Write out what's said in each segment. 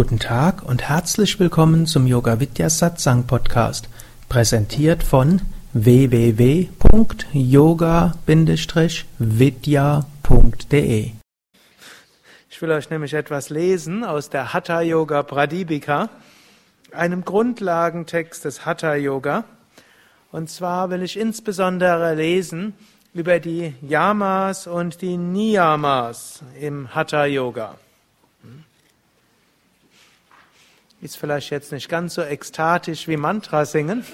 Guten Tag und herzlich willkommen zum Yoga Vidya Satsang Podcast, präsentiert von www.yoga-vidya.de. Ich will euch nämlich etwas lesen aus der Hatha Yoga Pradipika, einem Grundlagentext des Hatha Yoga. Und zwar will ich insbesondere lesen über die Yamas und die Niyamas im Hatha Yoga. Ist vielleicht jetzt nicht ganz so ekstatisch wie Mantra singen,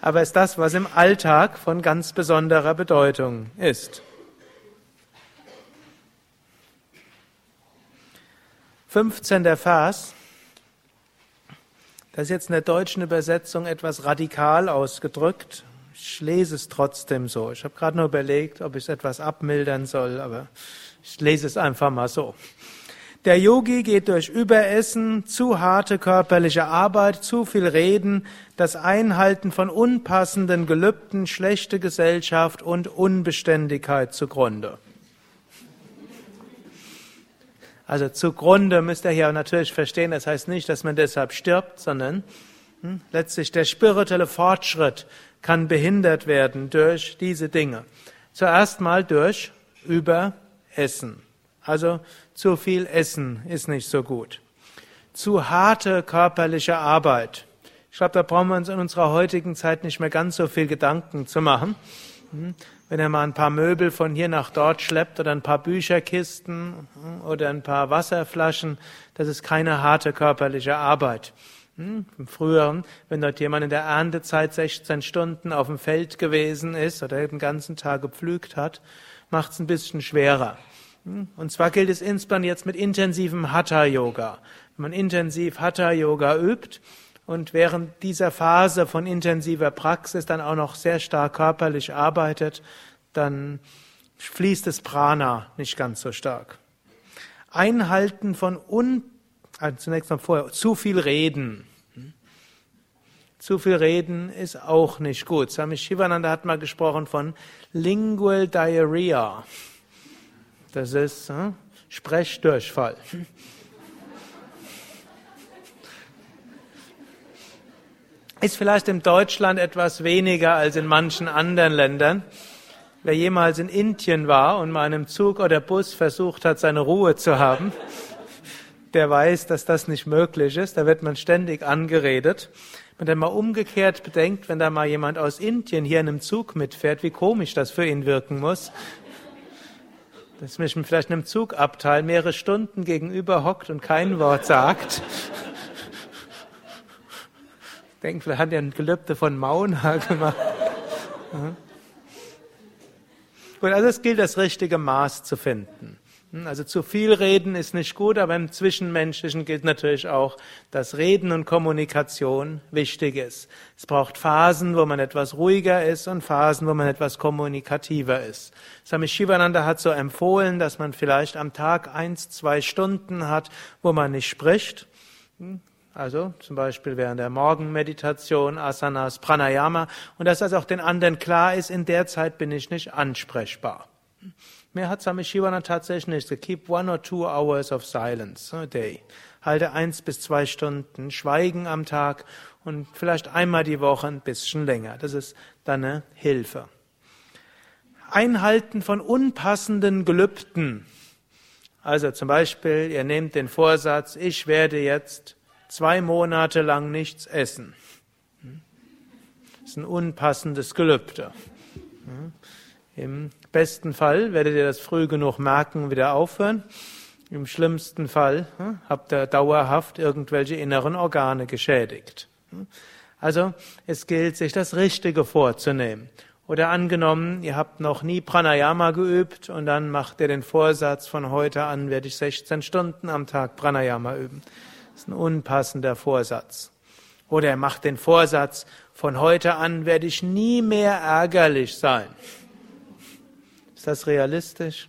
aber ist das, was im Alltag von ganz besonderer Bedeutung ist. 15. Vers. Das ist jetzt in der deutschen Übersetzung etwas radikal ausgedrückt. Ich lese es trotzdem so. Ich habe gerade nur überlegt, ob ich es etwas abmildern soll, aber ich lese es einfach mal so. Der Yogi geht durch Überessen, zu harte körperliche Arbeit, zu viel Reden, das Einhalten von unpassenden Gelübden, schlechte Gesellschaft und Unbeständigkeit zugrunde. Also zugrunde müsst ihr hier natürlich verstehen, das heißt nicht, dass man deshalb stirbt, sondern hm, letztlich der spirituelle Fortschritt kann behindert werden durch diese Dinge. Zuerst mal durch Überessen. Also zu viel Essen ist nicht so gut. Zu harte körperliche Arbeit. Ich glaube, da brauchen wir uns in unserer heutigen Zeit nicht mehr ganz so viel Gedanken zu machen. Hm? Wenn er mal ein paar Möbel von hier nach dort schleppt oder ein paar Bücherkisten hm, oder ein paar Wasserflaschen, das ist keine harte körperliche Arbeit. Hm? Im Früheren, wenn dort jemand in der Erntezeit 16 Stunden auf dem Feld gewesen ist oder den ganzen Tag gepflügt hat, macht es ein bisschen schwerer. Hm? Und zwar gilt es insbesondere jetzt mit intensivem Hatha-Yoga. Wenn man intensiv Hatha-Yoga übt und während dieser Phase von intensiver Praxis dann auch noch sehr stark körperlich arbeitet, dann fließt das Prana nicht ganz so stark. Einhalten von un, also zunächst mal vorher, zu viel Reden. Hm? Zu viel Reden ist auch nicht gut. Swami Shivananda hat mal gesprochen von Lingual Diarrhea. Das ist hm, Sprechdurchfall. Ist vielleicht in Deutschland etwas weniger als in manchen anderen Ländern. Wer jemals in Indien war und mal in einem Zug oder Bus versucht hat, seine Ruhe zu haben, der weiß, dass das nicht möglich ist. Da wird man ständig angeredet. Wenn er mal umgekehrt bedenkt, wenn da mal jemand aus Indien hier in einem Zug mitfährt, wie komisch das für ihn wirken muss, dass mich vielleicht in einem Zugabteil mehrere Stunden gegenüber hockt und kein Wort sagt. Ich denke, vielleicht hat er ein Gelübde von Mauna gemacht. Gut, also es gilt, das richtige Maß zu finden. Hm, also zu viel reden ist nicht gut, aber im Zwischenmenschlichen gilt natürlich auch, dass Reden und Kommunikation wichtig ist. Es braucht Phasen, wo man etwas ruhiger ist und Phasen, wo man etwas kommunikativer ist. Swami Shivananda hat so empfohlen, dass man vielleicht am Tag eins, zwei Stunden hat, wo man nicht spricht. Hm, also zum Beispiel während der Morgenmeditation, Asanas, Pranayama und dass das auch den anderen klar ist, in der Zeit bin ich nicht ansprechbar. Mehr hat Swami Shivana tatsächlich nicht. So keep one or two hours of silence a day. Halte eins bis zwei Stunden Schweigen am Tag und vielleicht einmal die Woche ein bisschen länger. Das ist dann eine Hilfe. Einhalten von unpassenden Gelübden. Also zum Beispiel, ihr nehmt den Vorsatz, ich werde jetzt zwei Monate lang nichts essen. Das ist ein unpassendes Gelübde. Im besten Fall werdet ihr das früh genug merken und wieder aufhören. Im schlimmsten Fall hm, habt ihr dauerhaft irgendwelche inneren Organe geschädigt. Hm. Also es gilt, sich das Richtige vorzunehmen. Oder angenommen, ihr habt noch nie Pranayama geübt und dann macht ihr den Vorsatz, von heute an werde ich 16 Stunden am Tag Pranayama üben. Das ist ein unpassender Vorsatz. Oder er macht den Vorsatz, von heute an werde ich nie mehr ärgerlich sein. Ist das realistisch?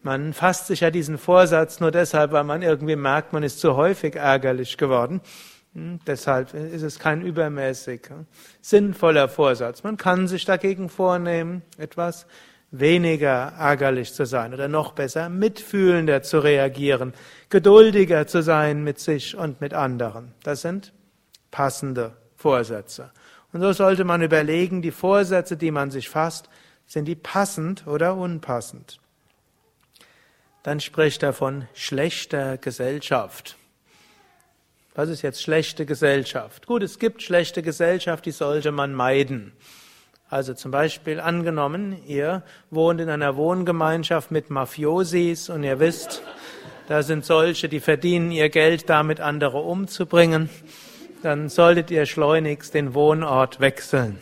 Man fasst sich ja diesen Vorsatz nur deshalb, weil man irgendwie merkt, man ist zu häufig ärgerlich geworden. Hm, deshalb ist es kein übermäßig sinnvoller Vorsatz. Man kann sich dagegen vornehmen, etwas weniger ärgerlich zu sein oder noch besser mitfühlender zu reagieren, geduldiger zu sein mit sich und mit anderen. Das sind passende Vorsätze. Und so sollte man überlegen, die Vorsätze, die man sich fasst, sind die passend oder unpassend? Dann spricht er von schlechter Gesellschaft. Was ist jetzt schlechte Gesellschaft? Gut, es gibt schlechte Gesellschaft, die sollte man meiden. Also zum Beispiel angenommen, ihr wohnt in einer Wohngemeinschaft mit Mafiosis und ihr wisst, da sind solche, die verdienen ihr Geld damit, andere umzubringen, dann solltet ihr schleunigst den Wohnort wechseln.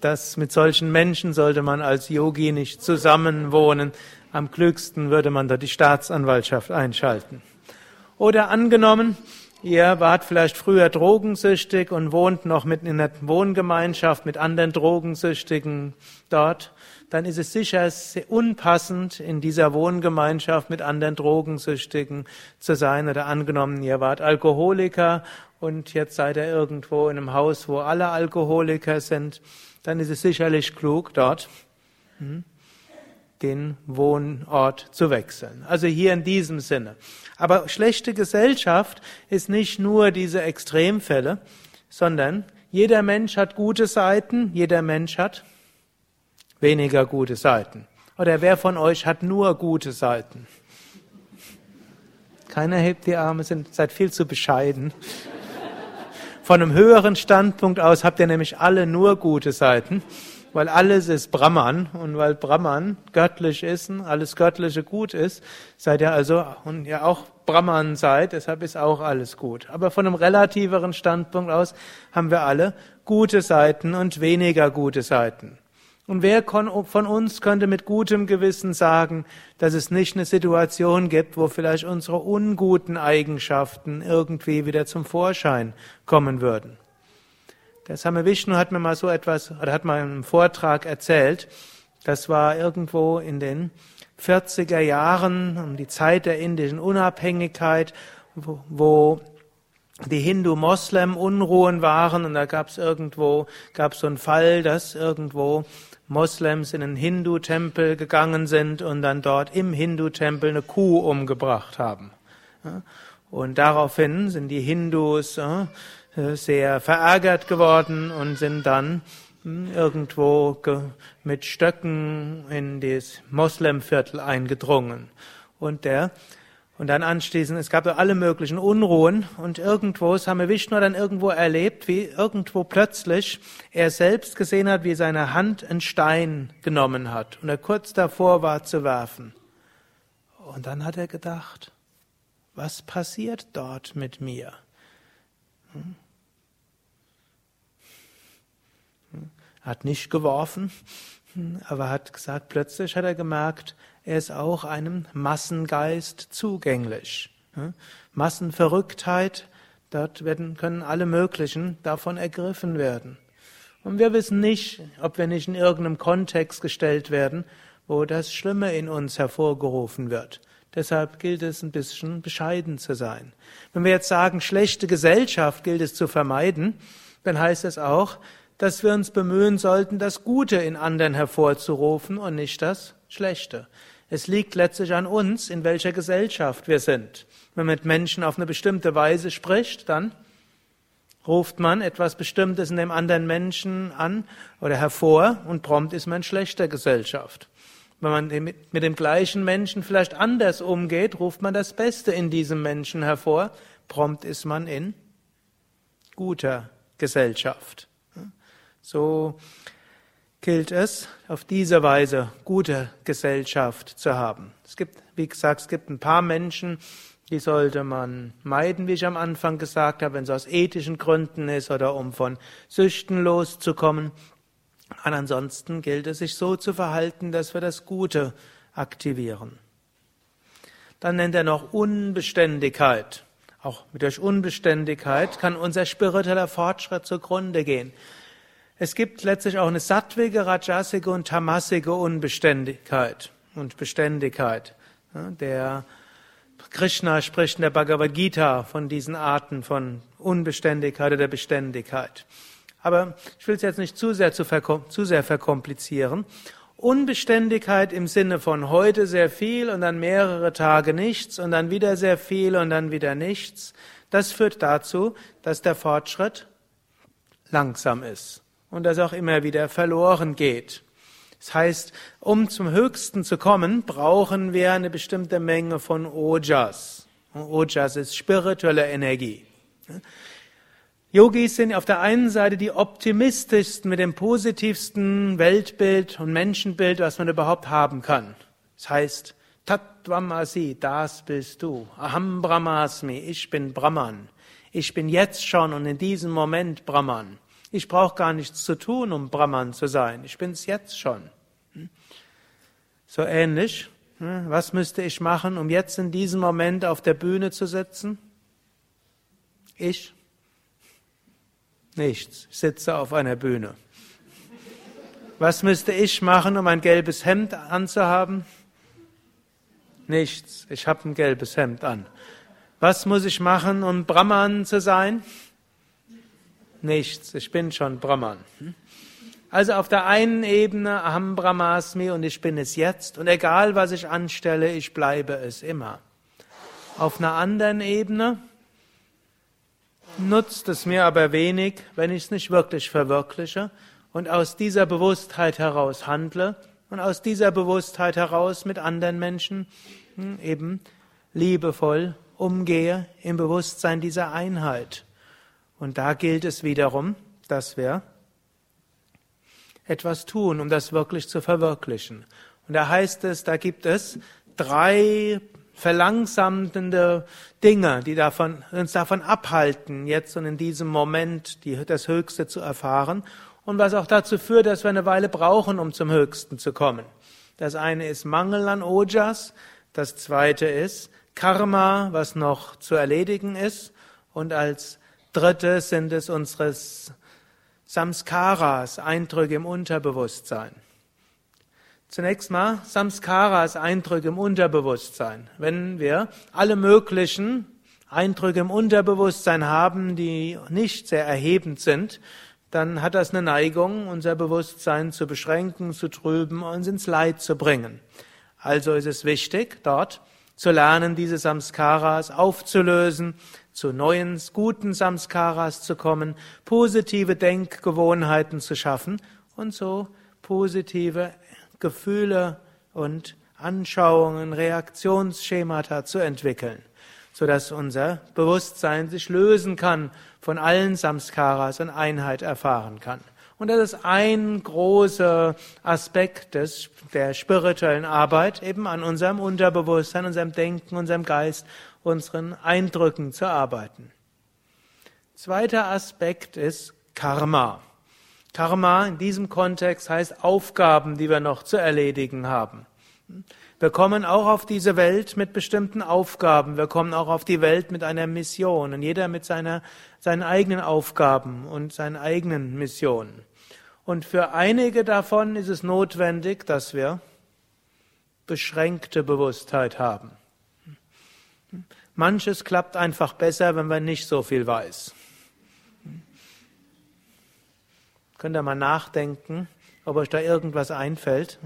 Das mit solchen Menschen sollte man als Yogi nicht zusammenwohnen. Am klügsten würde man da die Staatsanwaltschaft einschalten. Oder angenommen, Ihr wart vielleicht früher drogensüchtig und wohnt noch mit in einer Wohngemeinschaft mit anderen Drogensüchtigen dort. Dann ist es sicher unpassend, in dieser Wohngemeinschaft mit anderen Drogensüchtigen zu sein. Oder angenommen, ihr wart Alkoholiker und jetzt seid ihr irgendwo in einem Haus, wo alle Alkoholiker sind. Dann ist es sicherlich klug, dort hm, den Wohnort zu wechseln. Also hier in diesem Sinne. Aber schlechte Gesellschaft ist nicht nur diese Extremfälle, sondern jeder Mensch hat gute Seiten, jeder Mensch hat weniger gute Seiten. Oder wer von euch hat nur gute Seiten? Keiner hebt die Arme, sind, seid viel zu bescheiden. Von einem höheren Standpunkt aus habt ihr nämlich alle nur gute Seiten weil alles ist Brahman und weil Brahman göttlich ist und alles Göttliche gut ist, seid ihr also und ihr auch Brahman seid, deshalb ist auch alles gut. Aber von einem relativeren Standpunkt aus haben wir alle gute Seiten und weniger gute Seiten. Und wer von uns könnte mit gutem Gewissen sagen, dass es nicht eine Situation gibt, wo vielleicht unsere unguten Eigenschaften irgendwie wieder zum Vorschein kommen würden? Der Same Vishnu hat mir mal so etwas, oder hat mal einen Vortrag erzählt. Das war irgendwo in den 40er Jahren, um die Zeit der indischen Unabhängigkeit, wo, die Hindu-Moslem-Unruhen waren und da gab es irgendwo, gab es so einen Fall, dass irgendwo Moslems in einen Hindu-Tempel gegangen sind und dann dort im Hindu-Tempel eine Kuh umgebracht haben. Und daraufhin sind die Hindus sehr verärgert geworden und sind dann hm, irgendwo mit Stöcken in das Moslemviertel eingedrungen. Und der und dann anschließend, es gab so alle möglichen Unruhen und irgendwo, Same Vishnu dann irgendwo erlebt, wie irgendwo plötzlich er selbst gesehen hat, wie seine Hand einen Stein genommen hat und er kurz davor war zu werfen. Und dann hat er gedacht, was passiert dort mit mir? Hm? Er hat nicht geworfen, aber hat gesagt, plötzlich hat er gemerkt, er ist auch einem Massengeist zugänglich. Massenverrücktheit, dort werden, können alle möglichen davon ergriffen werden. Und wir wissen nicht, ob wir nicht in irgendeinem Kontext gestellt werden, wo das Schlimme in uns hervorgerufen wird. Deshalb gilt es ein bisschen bescheiden zu sein. Wenn wir jetzt sagen, schlechte Gesellschaft gilt es zu vermeiden, dann heißt es auch, dass wir uns bemühen sollten, das Gute in anderen hervorzurufen und nicht das Schlechte. Es liegt letztlich an uns, in welcher Gesellschaft wir sind. Wenn man mit Menschen auf eine bestimmte Weise spricht, dann ruft man etwas Bestimmtes in dem anderen Menschen an oder hervor und prompt ist man in schlechter Gesellschaft. Wenn man mit dem gleichen Menschen vielleicht anders umgeht, ruft man das Beste in diesem Menschen hervor, prompt ist man in guter Gesellschaft. So gilt es, auf diese Weise gute Gesellschaft zu haben. Es gibt, wie gesagt, es gibt ein paar Menschen, die sollte man meiden, wie ich am Anfang gesagt habe, wenn es aus ethischen Gründen ist oder um von Süchten loszukommen. Und ansonsten gilt es, sich so zu verhalten, dass wir das Gute aktivieren. Dann nennt er noch Unbeständigkeit. Auch durch Unbeständigkeit kann unser spiritueller Fortschritt zugrunde gehen. Es gibt letztlich auch eine sattwige, rajasige und tamasige Unbeständigkeit und Beständigkeit. Der Krishna spricht in der Bhagavad Gita von diesen Arten von Unbeständigkeit oder Beständigkeit. Aber ich will es jetzt nicht zu sehr, zu, zu sehr verkomplizieren. Unbeständigkeit im Sinne von heute sehr viel und dann mehrere Tage nichts und dann wieder sehr viel und dann wieder nichts, das führt dazu, dass der Fortschritt langsam ist und das auch immer wieder verloren geht. Das heißt, um zum Höchsten zu kommen, brauchen wir eine bestimmte Menge von Ojas. Ojas ist spirituelle Energie. Yogis sind auf der einen Seite die optimistischsten mit dem positivsten Weltbild und Menschenbild, was man überhaupt haben kann. Das heißt, Tattvamasi, das bist du. Aham Brahmasmi, ich bin Brahman. Ich bin jetzt schon und in diesem Moment Brahman. Ich brauche gar nichts zu tun, um Brahman zu sein. Ich bin es jetzt schon. Hm? So ähnlich. Hm? Was müsste ich machen, um jetzt in diesem Moment auf der Bühne zu sitzen? Ich? Nichts. Ich sitze auf einer Bühne. Was müsste ich machen, um ein gelbes Hemd anzuhaben? Nichts. Ich habe ein gelbes Hemd an. Was muss ich machen, um Brahman zu sein? Nichts, ich bin schon Brahman. Also auf der einen Ebene Aham Brahmasmi und ich bin es jetzt und egal was ich anstelle, ich bleibe es immer. Auf einer anderen Ebene nutzt es mir aber wenig, wenn ich es nicht wirklich verwirkliche und aus dieser Bewusstheit heraus handle und aus dieser Bewusstheit heraus mit anderen Menschen hm, eben liebevoll umgehe im Bewusstsein dieser Einheit. Und da gilt es wiederum, dass wir etwas tun, um das wirklich zu verwirklichen. Und da heißt es, da gibt es drei verlangsamende Dinge, die davon, uns davon abhalten, jetzt und in diesem Moment die, das Höchste zu erfahren und was auch dazu führt, dass wir eine Weile brauchen, um zum Höchsten zu kommen. Das eine ist Mangel an Ojas, das zweite ist Karma, was noch zu erledigen ist und als dritte sind es unseres Samskaras, Eindrücke im Unterbewusstsein. Zunächst mal Samskaras, Eindrücke im Unterbewusstsein. Wenn wir alle möglichen Eindrücke im Unterbewusstsein haben, die nicht sehr erhebend sind, dann hat das eine Neigung, unser Bewusstsein zu beschränken, zu trüben, uns ins Leid zu bringen. Also ist es wichtig, dort zu lernen, diese Samskaras aufzulösen, zu neuen, guten Samskaras zu kommen, positive Denkgewohnheiten zu schaffen und so positive Gefühle und Anschauungen, Reaktionsschemata zu entwickeln, so dass unser Bewusstsein sich lösen kann von allen Samskaras und Einheit erfahren kann. Und das ist ein großer Aspekt des, der spirituellen Arbeit, eben an unserem Unterbewusstsein, unserem Denken, unserem Geist, unseren Eindrücken zu arbeiten. Zweiter Aspekt ist Karma. Karma in diesem Kontext heißt Aufgaben, die wir noch zu erledigen haben. Wir kommen auch auf diese Welt mit bestimmten Aufgaben. Wir kommen auch auf die Welt mit einer Mission und jeder mit seiner, seinen eigenen Aufgaben und seinen eigenen Missionen. Und für einige davon ist es notwendig, dass wir beschränkte Bewusstheit haben. Manches klappt einfach besser, wenn man nicht so viel weiß. Könnt ihr mal nachdenken, ob euch da irgendwas einfällt.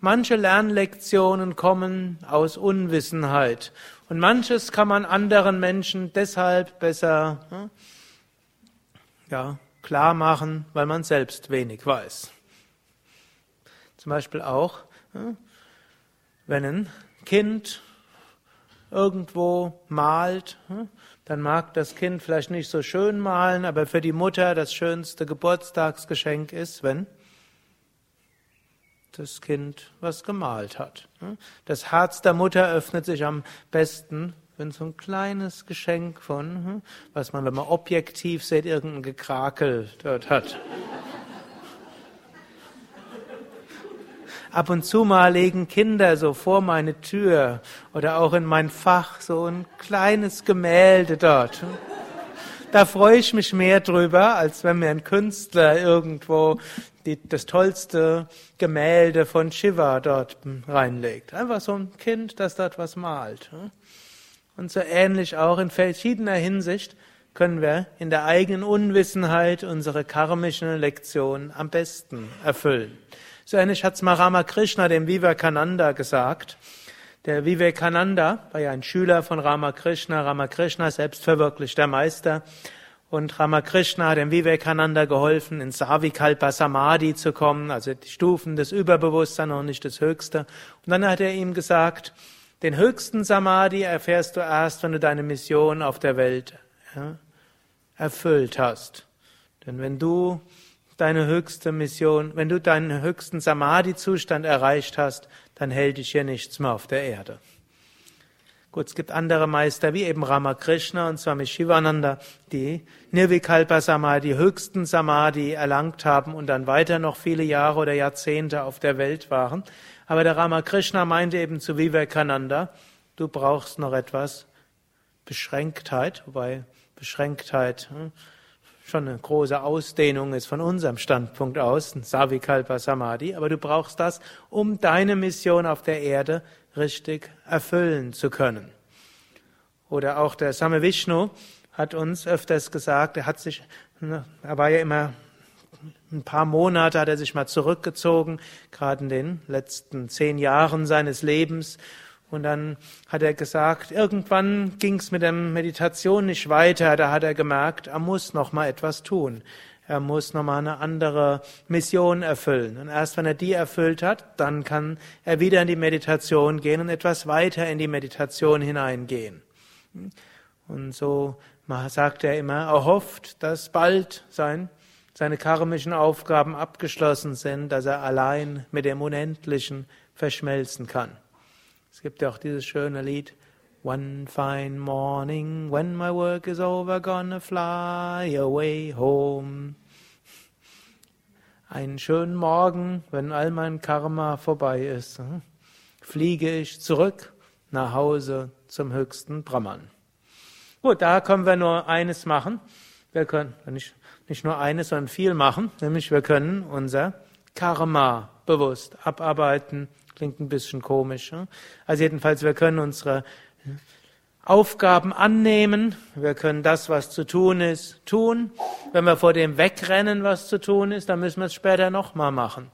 Manche Lernlektionen kommen aus Unwissenheit und manches kann man anderen Menschen deshalb besser ja, klar machen, weil man selbst wenig weiß. Zum Beispiel auch, wenn ein Kind irgendwo malt, dann mag das Kind vielleicht nicht so schön malen, aber für die Mutter das schönste Geburtstagsgeschenk ist, wenn das Kind was gemalt hat. Das Herz der Mutter öffnet sich am besten, wenn so ein kleines Geschenk von, hm, was man, wenn man objektiv sieht, irgendein Gekrakel dort hat. Ab und zu mal legen Kinder so vor meine Tür oder auch in mein Fach so ein kleines Gemälde dort. Da freue ich mich mehr drüber, als wenn mir ein Künstler irgendwo die, das tollste Gemälde von Shiva dort reinlegt. Einfach so ein Kind, das dort was malt. Und so ähnlich auch in verschiedener Hinsicht können wir in der eigenen Unwissenheit unsere karmischen Lektionen am besten erfüllen. So ähnlich hat's mal Ramakrishna dem Vivekananda gesagt. Der Vivekananda war ja ein Schüler von Ramakrishna. Ramakrishna selbst verwirklichter Meister. Und Ramakrishna hat dem Vivekananda geholfen, in Savikalpa Samadhi zu kommen, also die Stufen des Überbewusstseins und nicht das Höchste. Und dann hat er ihm gesagt, den höchsten Samadhi erfährst du erst, wenn du deine Mission auf der Welt ja, erfüllt hast. Denn wenn du deine höchste Mission, wenn du deinen höchsten Samadhi-Zustand erreicht hast, dann hält dich hier nichts mehr auf der Erde. Gut, es gibt andere Meister wie eben Ramakrishna und Swami Shivananda, die Nirvikalpa Samadhi, höchsten Samadhi erlangt haben und dann weiter noch viele Jahre oder Jahrzehnte auf der Welt waren. Aber der Ramakrishna meinte eben zu Vivekananda, du brauchst noch etwas Beschränktheit, wobei Beschränktheit hm, schon eine große Ausdehnung ist von unserem Standpunkt aus, Savikalpa Samadhi, aber du brauchst das, um deine Mission auf der Erde richtig erfüllen zu können. Oder auch der Same Vishnu hat uns öfters gesagt, er hat sich, ne, er war ja immer ein paar Monate hat er sich mal zurückgezogen, gerade in den letzten zehn Jahren seines Lebens. Und dann hat er gesagt, irgendwann ging es mit der Meditation nicht weiter. Da hat er gemerkt, er muss noch mal etwas tun. Er muss nochmal eine andere Mission erfüllen. Und erst wenn er die erfüllt hat, dann kann er wieder in die Meditation gehen und etwas weiter in die Meditation hineingehen. Und so sagt er immer, er hofft, dass bald sein, seine karmischen Aufgaben abgeschlossen sind, dass er allein mit dem Unendlichen verschmelzen kann. Es gibt ja auch dieses schöne Lied, One fine morning, when my work is over, gonna fly away home. Einen schönen Morgen, wenn all mein Karma vorbei ist, hm, fliege ich zurück nach Hause zum höchsten Brahman. Gut, da können wir nur eines machen. Wir können nicht, nicht nur eines, sondern viel machen, nämlich wir können unser Karma bewusst abarbeiten. Klingt ein bisschen komisch. Hm? Also jedenfalls, wir können unsere Aufgaben annehmen. Wir können das, was zu tun ist, tun. Wenn wir vor dem wegrennen, was zu tun ist, dann müssen wir es später nochmal machen.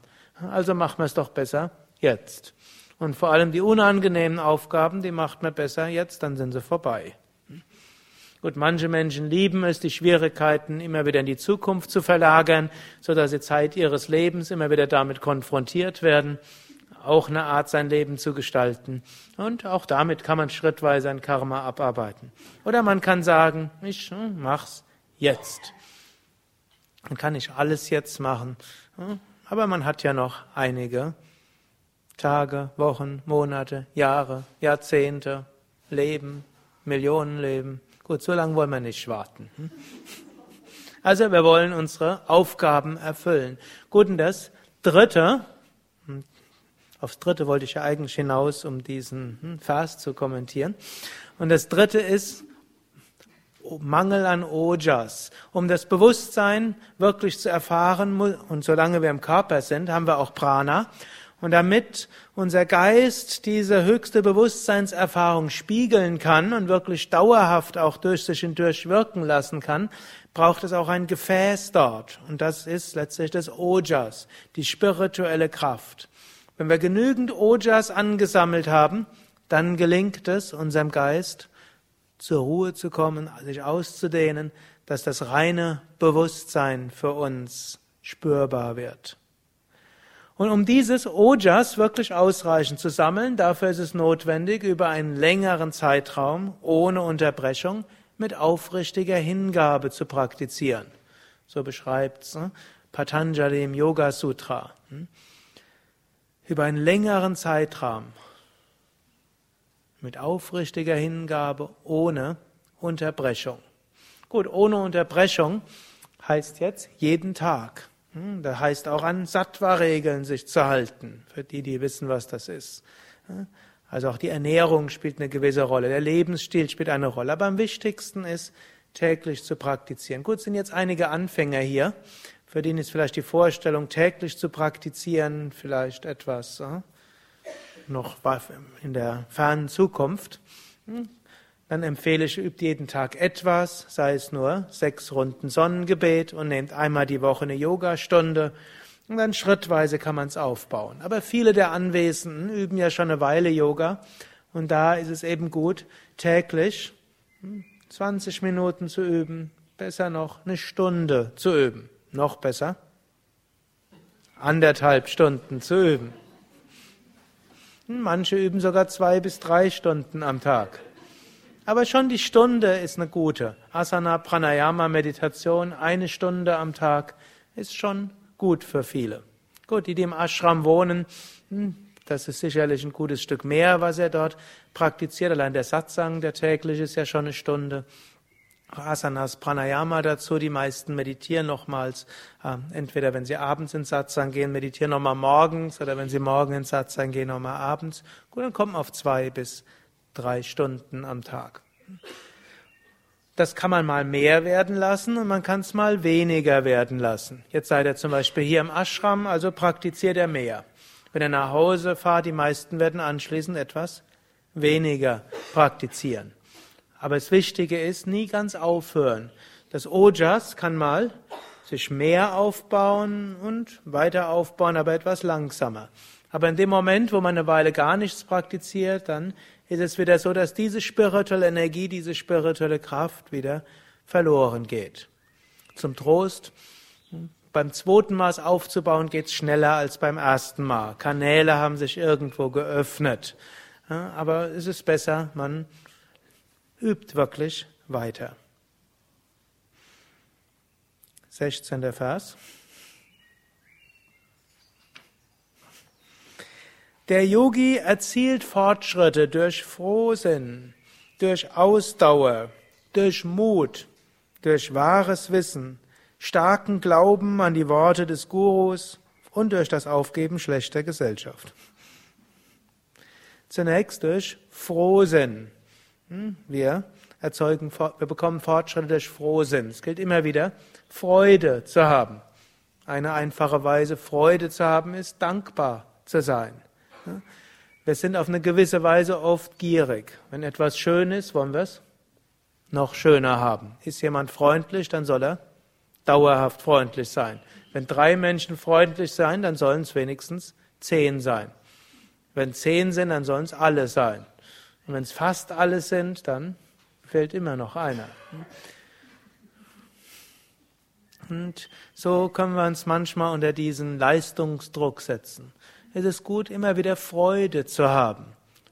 Also machen wir es doch besser jetzt. Und vor allem die unangenehmen Aufgaben, die macht man besser jetzt, dann sind sie vorbei. Gut, manche Menschen lieben es, die Schwierigkeiten immer wieder in die Zukunft zu verlagern, so dass sie Zeit ihres Lebens immer wieder damit konfrontiert werden auch eine Art, sein Leben zu gestalten. Und auch damit kann man schrittweise ein Karma abarbeiten. Oder man kann sagen, ich hm, mach's jetzt. Man kann nicht alles jetzt machen, hm, aber man hat ja noch einige Tage, Wochen, Monate, Jahre, Jahrzehnte, Leben, Millionenleben. Gut, so lange wollen wir nicht warten. Hm. Also wir wollen unsere Aufgaben erfüllen. Gut, und das Dritte, Aufs dritte wollte ich ja eigentlich hinaus, um diesen hm, Vers zu kommentieren. Und das dritte ist Mangel an Ojas. Um das Bewusstsein wirklich zu erfahren, und solange wir im Körper sind, haben wir auch Prana. Und damit unser Geist diese höchste Bewusstseinserfahrung spiegeln kann und wirklich dauerhaft auch durch sich hindurch wirken lassen kann, braucht es auch ein Gefäß dort. Und das ist letztlich das Ojas, die spirituelle Kraft. Wenn wir genügend Ojas angesammelt haben, dann gelingt es unserem Geist, zur Ruhe zu kommen, sich auszudehnen, dass das reine Bewusstsein für uns spürbar wird. Und um dieses Ojas wirklich ausreichend zu sammeln, dafür ist es notwendig, über einen längeren Zeitraum ohne Unterbrechung mit aufrichtiger Hingabe zu praktizieren. So beschreibt es ne, Patanjali im Yoga Sutra. Hm über einen längeren Zeitraum mit aufrichtiger Hingabe ohne Unterbrechung. Gut, ohne Unterbrechung heißt jetzt jeden Tag. Hm, da heißt auch an Sattva-Regeln sich zu halten, für die, die wissen, was das ist. Also auch die Ernährung spielt eine gewisse Rolle, der Lebensstil spielt eine Rolle, aber am wichtigsten ist, täglich zu praktizieren. Gut, sind jetzt einige Anfänger hier für den ist vielleicht die Vorstellung, täglich zu praktizieren, vielleicht etwas noch in der fernen Zukunft. Dann empfehle ich, übt jeden Tag etwas, sei es nur sechs Runden Sonnengebet und nehmt einmal die Woche eine Yogastunde Und dann schrittweise kann man es aufbauen. Aber viele der Anwesenden üben ja schon eine Weile Yoga. Und da ist es eben gut, täglich 20 hm, Minuten zu üben. Besser noch eine Stunde zu üben. Noch besser. Anderthalb Stunden zu üben. Hm, manche üben sogar zwei bis drei Stunden am Tag. Aber schon die Stunde ist eine gute. Asana, Pranayama, Meditation, eine Stunde am Tag ist schon gut für viele. Gut, die, die im Ashram wohnen, hm, das ist sicherlich ein gutes Stück mehr, was er dort praktiziert. Allein der Satsang, der täglich ist ja schon eine Stunde. Asanas, Pranayama dazu. Die meisten meditieren nochmals, äh, entweder wenn sie abends ins Satsang gehen, meditieren nochmal morgens oder wenn sie morgen ins Satsang gehen, nochmal abends. Gut, dann kommt man auf zwei bis drei Stunden am Tag. Das kann man mal mehr werden lassen und man kann es mal weniger werden lassen. Jetzt seid ihr zum Beispiel hier im Ashram, also praktiziert er mehr. Wenn ihr nach Hause fahrt, die meisten werden anschließend etwas weniger praktizieren. Aber das Wichtige ist, nie ganz aufhören. Das Ojas kann mal sich mehr aufbauen und weiter aufbauen, aber etwas langsamer. Aber in dem Moment, wo man eine Weile gar nichts praktiziert, dann ist es wieder so, dass diese spirituelle Energie, diese spirituelle Kraft wieder verloren geht. Zum Trost, beim zweiten Mal aufzubauen geht es schneller als beim ersten Mal. Kanäle haben sich irgendwo geöffnet. Aber es ist besser, man übt wirklich weiter. 16. Vers. Der Yogi erzielt Fortschritte durch Frohsinn, durch Ausdauer, durch Mut, durch wahres Wissen, starken Glauben an die Worte des Gurus und durch das Aufgeben schlechter Gesellschaft. Zunächst durch Frohsinn. Hm, wir erzeugen, wir bekommen Fortschritte durch Frohsinn. Es gilt immer wieder, Freude zu haben. Eine einfache Weise, Freude zu haben, ist dankbar zu sein. Wir sind auf eine gewisse Weise oft gierig. Wenn etwas schön ist, wollen wir es noch schöner haben. Ist jemand freundlich, dann soll er dauerhaft freundlich sein. Wenn drei Menschen freundlich sein, dann sollen es wenigstens zehn sein. Wenn zehn sind, dann sollen es alle sein. Und wenn es fast alle sind, dann fehlt immer noch einer. Und so können wir uns manchmal unter diesen Leistungsdruck setzen es ist gut, immer wieder Freude zu haben.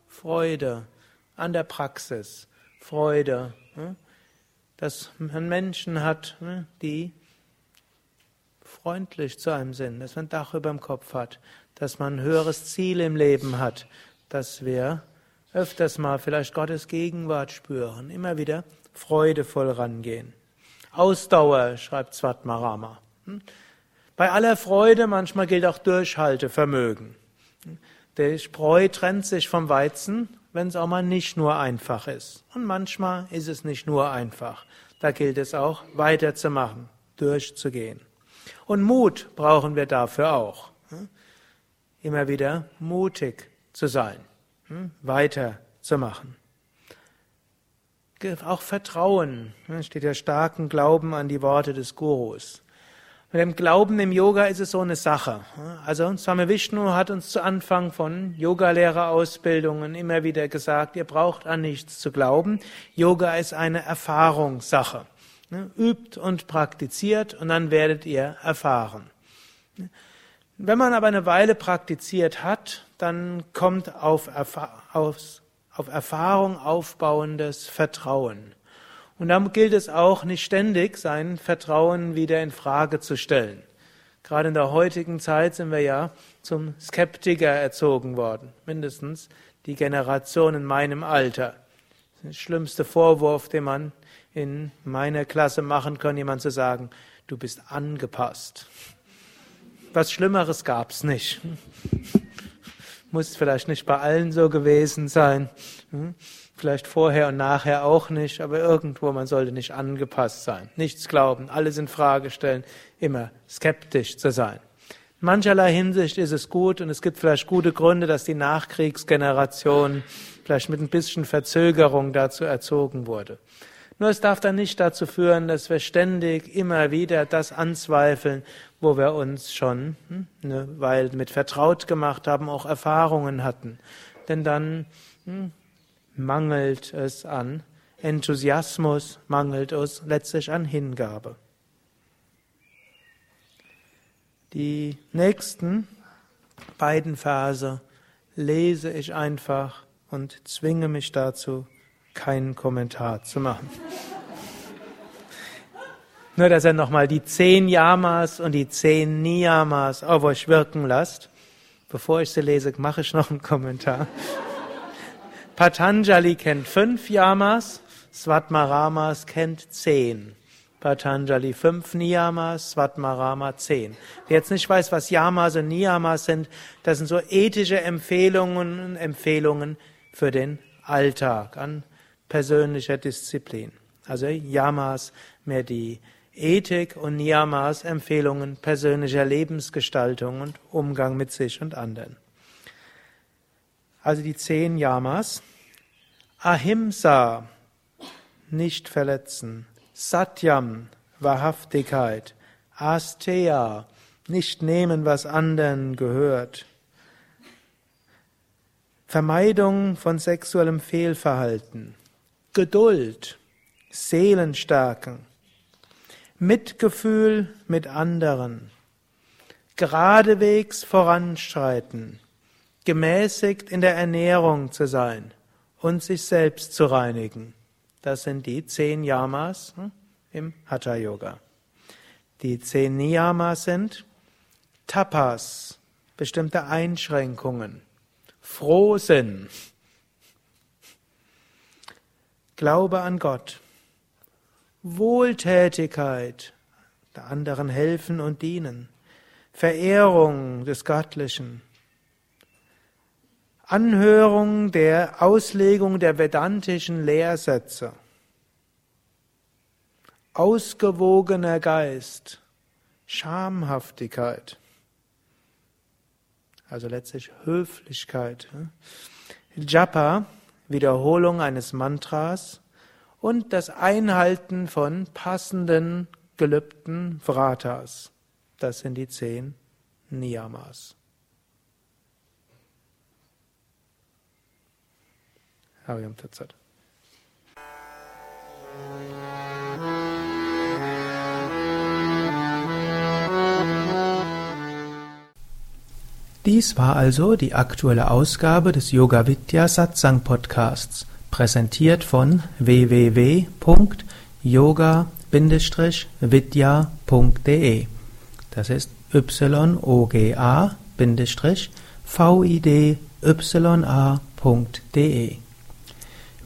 Freude an der Praxis. Freude, hm, dass man Menschen hat, hm, die freundlich zu einem sind, dass man ein Dach über dem Kopf hat, dass man ein höheres Ziel im Leben hat, dass wir öfters mal vielleicht Gottes Gegenwart spüren, immer wieder freudevoll rangehen. Ausdauer, schreibt Svatmarama. Bei aller Freude manchmal gilt auch Durchhaltevermögen. Der Spreu trennt sich vom Weizen, wenn es auch mal nicht nur einfach ist. Und manchmal ist es nicht nur einfach. Da gilt es auch, weiterzumachen, durchzugehen. Und Mut brauchen wir dafür auch. Immer wieder mutig zu sein, weiterzumachen. Auch Vertrauen, steht ja starken Glauben an die Worte des Gurus. Mit dem Glauben im Yoga ist es so eine Sache. Also Swami Vishnu hat uns zu Anfang von Yogalehrerausbildungen immer wieder gesagt, ihr braucht an nichts zu glauben. Yoga ist eine Erfahrungssache. Übt und praktiziert und dann werdet ihr erfahren. Wenn man aber eine Weile praktiziert hat, dann kommt auf, auf Erfahrung aufbauendes Vertrauen. Und dann gilt es auch, nicht ständig sein Vertrauen wieder in Frage zu stellen. Gerade in der heutigen Zeit sind wir ja zum Skeptiker erzogen worden. Mindestens die Generation in meinem Alter. Der schlimmste Vorwurf, den man in meiner Klasse machen kann, jemand zu sagen, du bist angepasst. Was Schlimmeres gab's nicht. Muss vielleicht nicht bei allen so gewesen sein. Vielleicht vorher und nachher auch nicht, aber irgendwo, man sollte nicht angepasst sein. Nichts glauben, alles in Frage stellen, immer skeptisch zu sein. In mancherlei Hinsicht ist es gut und es gibt vielleicht gute Gründe, dass die Nachkriegsgeneration vielleicht mit ein bisschen Verzögerung dazu erzogen wurde. Nur es darf dann nicht dazu führen, dass wir ständig immer wieder das anzweifeln, wo wir uns schon hm, eine Weile mit vertraut gemacht haben, auch Erfahrungen hatten. Denn dann hm, mangelt es an Enthusiasmus, mangelt es letztlich an Hingabe. Die nächsten beiden Verse lese ich einfach und zwinge mich dazu, keinen Kommentar zu machen. Nur, dass er nochmal die zehn Yamas und die zehn Niyamas auf euch wirken lasst. Bevor ich sie lese, mache ich noch einen Kommentar. Patanjali kennt fünf Yamas, Svatmaramas kennt zehn. Patanjali fünf Niyamas, Svatmarama zehn. Wer jetzt nicht weiß, was Yamas und Niyamas sind, das sind so ethische Empfehlungen und Empfehlungen für den Alltag an persönlicher Disziplin. Also Yamas mehr die Ethik und Niyamas Empfehlungen persönlicher Lebensgestaltung und Umgang mit sich und anderen. Also die zehn Yamas. Ahimsa, nicht verletzen. Satyam, Wahrhaftigkeit. Asteya, nicht nehmen, was anderen gehört. Vermeidung von sexuellem Fehlverhalten. Geduld, Seelenstärken. Mitgefühl mit anderen. Geradewegs voranschreiten. Gemäßigt in der Ernährung zu sein und sich selbst zu reinigen. Das sind die zehn Yamas hm, im Hatha Yoga. Die zehn Niyamas sind Tapas, bestimmte Einschränkungen, Frohsinn, Glaube an Gott, Wohltätigkeit, der anderen helfen und dienen, Verehrung des Göttlichen, Anhörung der Auslegung der vedantischen Lehrsätze. Ausgewogener Geist, Schamhaftigkeit, also letztlich Höflichkeit. Japa, Wiederholung eines Mantras und das Einhalten von passenden gelübden Vratas. Das sind die zehn Niyamas. Hariam Tatsat. Dies war also die aktuelle Ausgabe des Yoga Vidya Satsang Podcasts, präsentiert von www.yoga-vidya.de. Das ist y-o-g-a-v-i-d-y-a.de.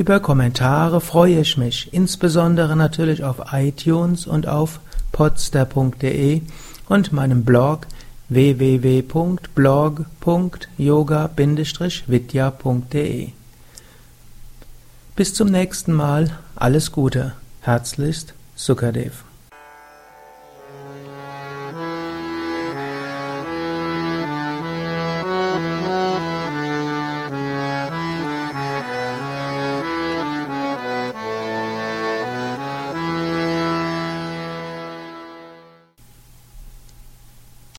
über Kommentare freue ich mich, insbesondere natürlich auf iTunes und auf podster.de und meinem Blog www.blog.yoga-vidya.de. Bis zum nächsten Mal, alles Gute, herzlichst Sukadev.